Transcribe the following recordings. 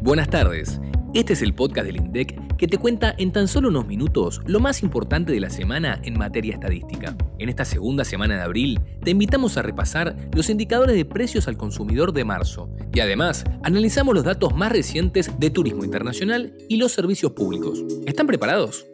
Buenas tardes. Este es el podcast del INDEC que te cuenta en tan solo unos minutos lo más importante de la semana en materia estadística. En esta segunda semana de abril te invitamos a repasar los indicadores de precios al consumidor de marzo y además analizamos los datos más recientes de turismo internacional y los servicios públicos. ¿Están preparados?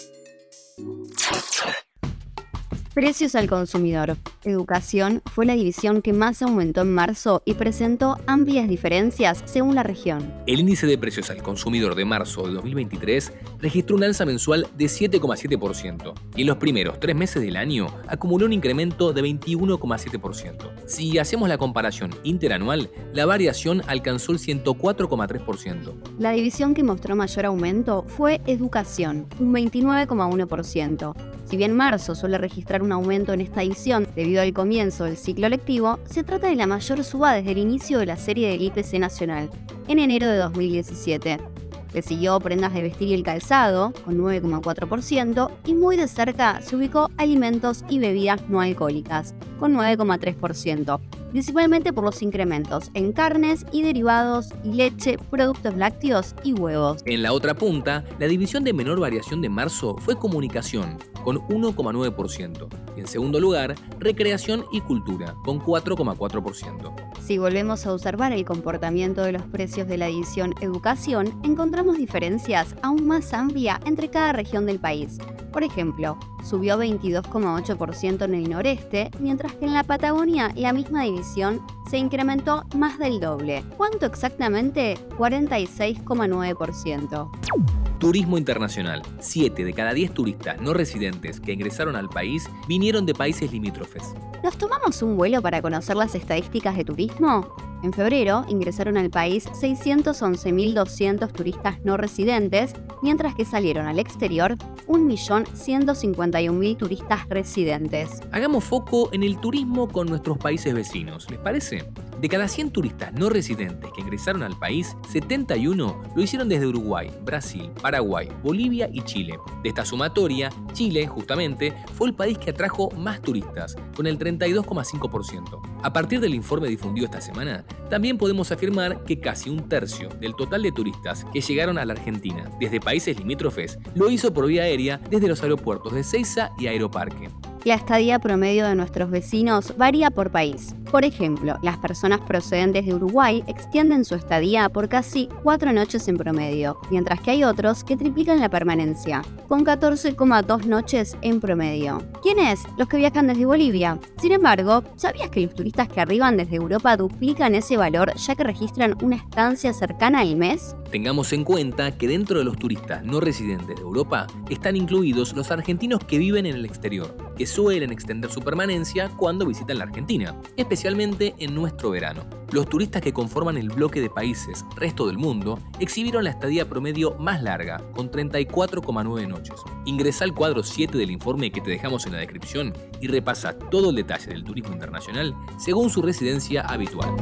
Precios al consumidor. Educación fue la división que más aumentó en marzo y presentó amplias diferencias según la región. El índice de precios al consumidor de marzo de 2023 registró un alza mensual de 7,7% y en los primeros tres meses del año acumuló un incremento de 21,7%. Si hacemos la comparación interanual, la variación alcanzó el 104,3%. La división que mostró mayor aumento fue educación, un 29,1%. Si bien marzo suele registrar un aumento en esta edición debido al comienzo del ciclo lectivo, se trata de la mayor suba desde el inicio de la serie del IPC nacional, en enero de 2017. Le siguió prendas de vestir y el calzado, con 9,4%, y muy de cerca se ubicó alimentos y bebidas no alcohólicas, con 9,3%, principalmente por los incrementos en carnes y derivados y leche, productos lácteos y huevos. En la otra punta, la división de menor variación de marzo fue comunicación, con 1,9%, y en segundo lugar, recreación y cultura, con 4,4%. Si volvemos a observar el comportamiento de los precios de la división educación, encontramos diferencias aún más amplias entre cada región del país. Por ejemplo, subió 22,8% en el noreste, mientras que en la Patagonia la misma división se incrementó más del doble. ¿Cuánto exactamente? 46,9%. Turismo internacional. 7 de cada 10 turistas no residentes que ingresaron al país vinieron de países limítrofes. ¿Nos tomamos un vuelo para conocer las estadísticas de turismo? En febrero ingresaron al país 611.200 turistas no residentes, mientras que salieron al exterior 1.151.000 turistas residentes. Hagamos foco en el turismo con nuestros países vecinos, ¿les parece? De cada 100 turistas no residentes que ingresaron al país, 71 lo hicieron desde Uruguay, Brasil, Paraguay, Bolivia y Chile. De esta sumatoria, Chile, justamente, fue el país que atrajo más turistas, con el 32,5%. A partir del informe difundido esta semana, también podemos afirmar que casi un tercio del total de turistas que llegaron a la Argentina desde países limítrofes lo hizo por vía aérea desde los aeropuertos de Ceiza y Aeroparque. La estadía promedio de nuestros vecinos varía por país. Por ejemplo, las personas procedentes de Uruguay extienden su estadía por casi cuatro noches en promedio, mientras que hay otros que triplican la permanencia, con 14,2 noches en promedio. ¿Quiénes? Los que viajan desde Bolivia. Sin embargo, ¿sabías que los turistas que arriban desde Europa duplican ese valor ya que registran una estancia cercana al mes? Tengamos en cuenta que dentro de los turistas no residentes de Europa están incluidos los argentinos que viven en el exterior, que suelen extender su permanencia cuando visitan la Argentina, especialmente en nuestro verano. Los turistas que conforman el bloque de países resto del mundo exhibieron la estadía promedio más larga, con 34,9 noches. Ingresa al cuadro 7 del informe que te dejamos en la descripción y repasa todo el detalle del turismo internacional según su residencia habitual.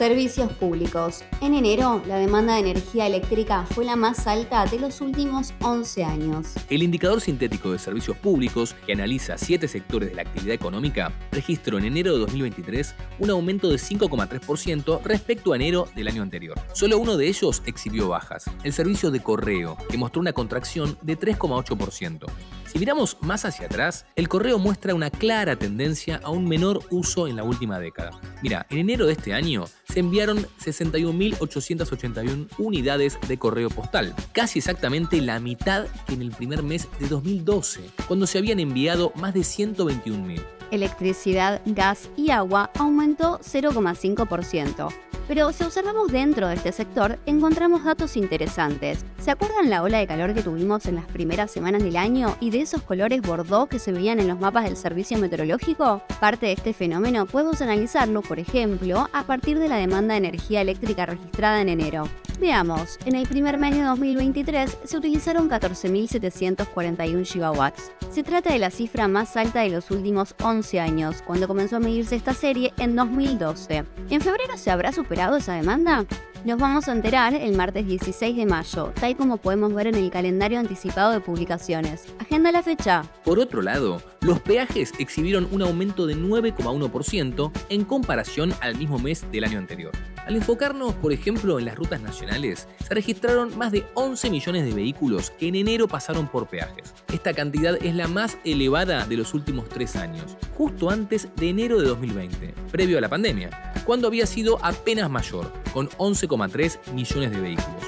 Servicios públicos. En enero, la demanda de energía eléctrica fue la más alta de los últimos 11 años. El indicador sintético de servicios públicos, que analiza siete sectores de la actividad económica, registró en enero de 2023 un aumento de 5,3% respecto a enero del año anterior. Solo uno de ellos exhibió bajas, el servicio de correo, que mostró una contracción de 3,8%. Si miramos más hacia atrás, el correo muestra una clara tendencia a un menor uso en la última década. Mira, en enero de este año se enviaron 61.881 unidades de correo postal, casi exactamente la mitad que en el primer mes de 2012, cuando se habían enviado más de 121.000. Electricidad, gas y agua aumentó 0,5%. Pero si observamos dentro de este sector, encontramos datos interesantes. ¿Se acuerdan la ola de calor que tuvimos en las primeras semanas del año y de esos colores bordó que se veían en los mapas del servicio meteorológico? Parte de este fenómeno podemos analizarlo, por ejemplo, a partir de la demanda de energía eléctrica registrada en enero. Veamos, en el primer mes de 2023 se utilizaron 14.741 gigawatts. Se trata de la cifra más alta de los últimos 11 años, cuando comenzó a medirse esta serie en 2012. ¿En febrero se habrá superado esa demanda? Nos vamos a enterar el martes 16 de mayo, tal como podemos ver en el calendario anticipado de publicaciones. Agenda la fecha. Por otro lado, los peajes exhibieron un aumento de 9,1% en comparación al mismo mes del año anterior. Al enfocarnos, por ejemplo, en las rutas nacionales, se registraron más de 11 millones de vehículos que en enero pasaron por peajes. Esta cantidad es la más elevada de los últimos tres años, justo antes de enero de 2020, previo a la pandemia, cuando había sido apenas mayor, con 11,3 millones de vehículos.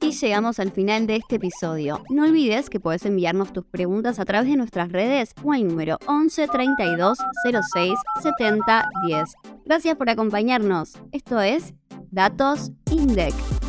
Y llegamos al final de este episodio. No olvides que puedes enviarnos tus preguntas a través de nuestras redes o al número 11 32 06 70 10. Gracias por acompañarnos. Esto es Datos INDEC.